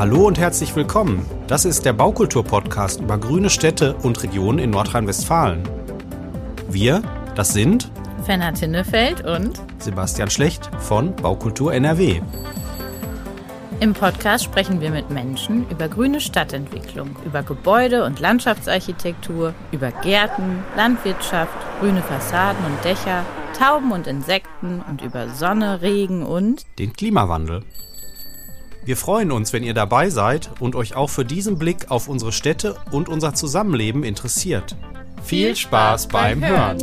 Hallo und herzlich willkommen. Das ist der Baukultur-Podcast über grüne Städte und Regionen in Nordrhein-Westfalen. Wir, das sind Fenner Tinnefeld und Sebastian Schlecht von Baukultur NRW. Im Podcast sprechen wir mit Menschen über grüne Stadtentwicklung, über Gebäude- und Landschaftsarchitektur, über Gärten, Landwirtschaft, grüne Fassaden und Dächer, Tauben und Insekten und über Sonne, Regen und den Klimawandel. Wir freuen uns, wenn ihr dabei seid und euch auch für diesen Blick auf unsere Städte und unser Zusammenleben interessiert. Viel Spaß beim Hören!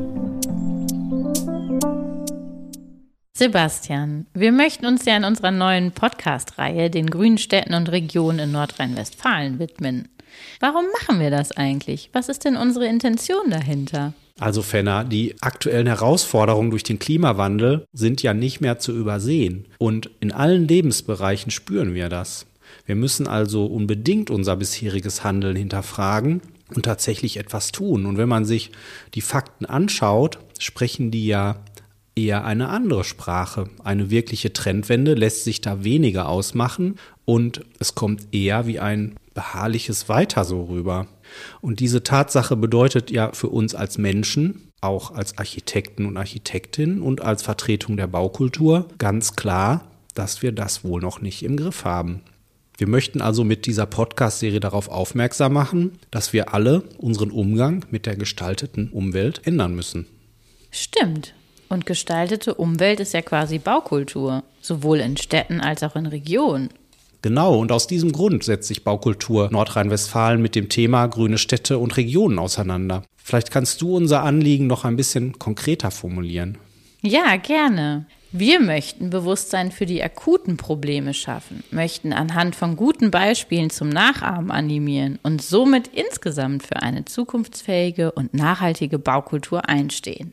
Sebastian, wir möchten uns ja in unserer neuen Podcast-Reihe den grünen Städten und Regionen in Nordrhein-Westfalen widmen. Warum machen wir das eigentlich? Was ist denn unsere Intention dahinter? Also Fenner, die aktuellen Herausforderungen durch den Klimawandel sind ja nicht mehr zu übersehen. Und in allen Lebensbereichen spüren wir das. Wir müssen also unbedingt unser bisheriges Handeln hinterfragen und tatsächlich etwas tun. Und wenn man sich die Fakten anschaut, sprechen die ja eher eine andere Sprache. Eine wirkliche Trendwende lässt sich da weniger ausmachen und es kommt eher wie ein beharrliches Weiter so rüber. Und diese Tatsache bedeutet ja für uns als Menschen, auch als Architekten und Architektinnen und als Vertretung der Baukultur ganz klar, dass wir das wohl noch nicht im Griff haben. Wir möchten also mit dieser Podcast-Serie darauf aufmerksam machen, dass wir alle unseren Umgang mit der gestalteten Umwelt ändern müssen. Stimmt. Und gestaltete Umwelt ist ja quasi Baukultur, sowohl in Städten als auch in Regionen. Genau, und aus diesem Grund setzt sich Baukultur Nordrhein-Westfalen mit dem Thema grüne Städte und Regionen auseinander. Vielleicht kannst du unser Anliegen noch ein bisschen konkreter formulieren. Ja, gerne. Wir möchten Bewusstsein für die akuten Probleme schaffen, möchten anhand von guten Beispielen zum Nachahmen animieren und somit insgesamt für eine zukunftsfähige und nachhaltige Baukultur einstehen.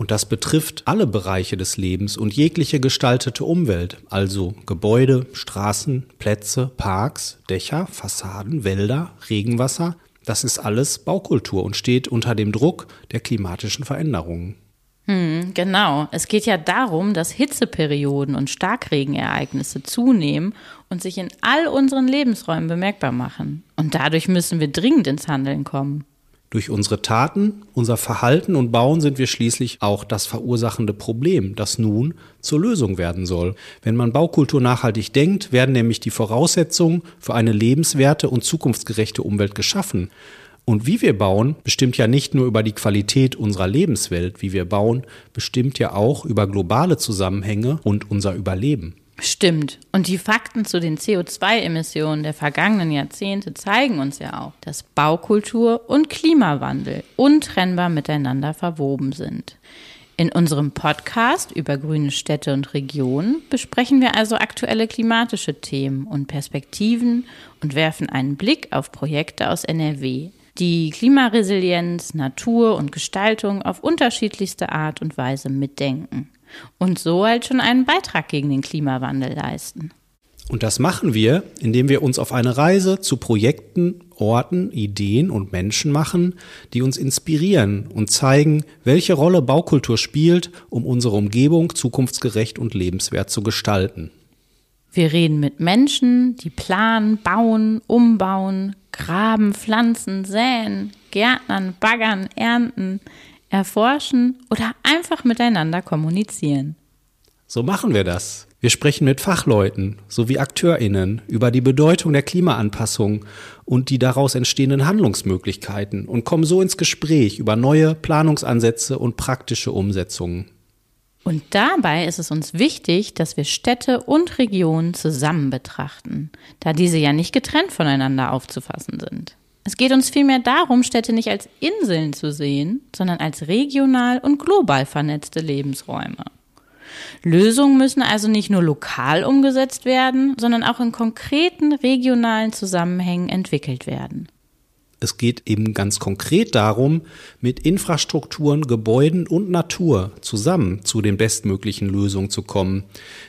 Und das betrifft alle Bereiche des Lebens und jegliche gestaltete Umwelt, also Gebäude, Straßen, Plätze, Parks, Dächer, Fassaden, Wälder, Regenwasser. Das ist alles Baukultur und steht unter dem Druck der klimatischen Veränderungen. Hm, genau. Es geht ja darum, dass Hitzeperioden und Starkregenereignisse zunehmen und sich in all unseren Lebensräumen bemerkbar machen. Und dadurch müssen wir dringend ins Handeln kommen. Durch unsere Taten, unser Verhalten und Bauen sind wir schließlich auch das verursachende Problem, das nun zur Lösung werden soll. Wenn man Baukultur nachhaltig denkt, werden nämlich die Voraussetzungen für eine lebenswerte und zukunftsgerechte Umwelt geschaffen. Und wie wir bauen, bestimmt ja nicht nur über die Qualität unserer Lebenswelt, wie wir bauen, bestimmt ja auch über globale Zusammenhänge und unser Überleben. Stimmt. Und die Fakten zu den CO2-Emissionen der vergangenen Jahrzehnte zeigen uns ja auch, dass Baukultur und Klimawandel untrennbar miteinander verwoben sind. In unserem Podcast über grüne Städte und Regionen besprechen wir also aktuelle klimatische Themen und Perspektiven und werfen einen Blick auf Projekte aus NRW, die Klimaresilienz, Natur und Gestaltung auf unterschiedlichste Art und Weise mitdenken und so halt schon einen Beitrag gegen den Klimawandel leisten. Und das machen wir, indem wir uns auf eine Reise zu Projekten, Orten, Ideen und Menschen machen, die uns inspirieren und zeigen, welche Rolle Baukultur spielt, um unsere Umgebung zukunftsgerecht und lebenswert zu gestalten. Wir reden mit Menschen, die planen, bauen, umbauen, graben, pflanzen, säen, gärtnern, baggern, ernten, erforschen oder einfach miteinander kommunizieren. So machen wir das. Wir sprechen mit Fachleuten sowie Akteurinnen über die Bedeutung der Klimaanpassung und die daraus entstehenden Handlungsmöglichkeiten und kommen so ins Gespräch über neue Planungsansätze und praktische Umsetzungen. Und dabei ist es uns wichtig, dass wir Städte und Regionen zusammen betrachten, da diese ja nicht getrennt voneinander aufzufassen sind. Es geht uns vielmehr darum, Städte nicht als Inseln zu sehen, sondern als regional und global vernetzte Lebensräume. Lösungen müssen also nicht nur lokal umgesetzt werden, sondern auch in konkreten regionalen Zusammenhängen entwickelt werden. Es geht eben ganz konkret darum, mit Infrastrukturen, Gebäuden und Natur zusammen zu den bestmöglichen Lösungen zu kommen,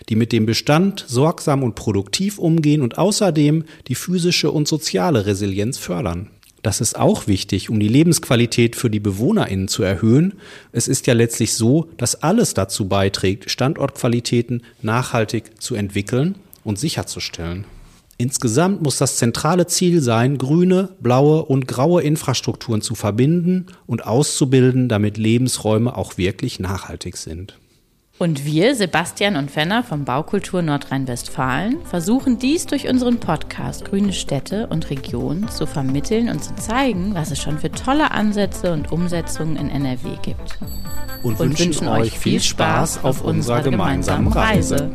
die mit dem Bestand sorgsam und produktiv umgehen und außerdem die physische und soziale Resilienz fördern. Das ist auch wichtig, um die Lebensqualität für die BewohnerInnen zu erhöhen. Es ist ja letztlich so, dass alles dazu beiträgt, Standortqualitäten nachhaltig zu entwickeln und sicherzustellen. Insgesamt muss das zentrale Ziel sein, grüne, blaue und graue Infrastrukturen zu verbinden und auszubilden, damit Lebensräume auch wirklich nachhaltig sind. Und wir, Sebastian und Fenner vom Baukultur Nordrhein-Westfalen, versuchen dies durch unseren Podcast Grüne Städte und Regionen zu vermitteln und zu zeigen, was es schon für tolle Ansätze und Umsetzungen in NRW gibt. Und, und wünschen, wünschen, euch viel Spaß auf unserer gemeinsamen Reise. Reise.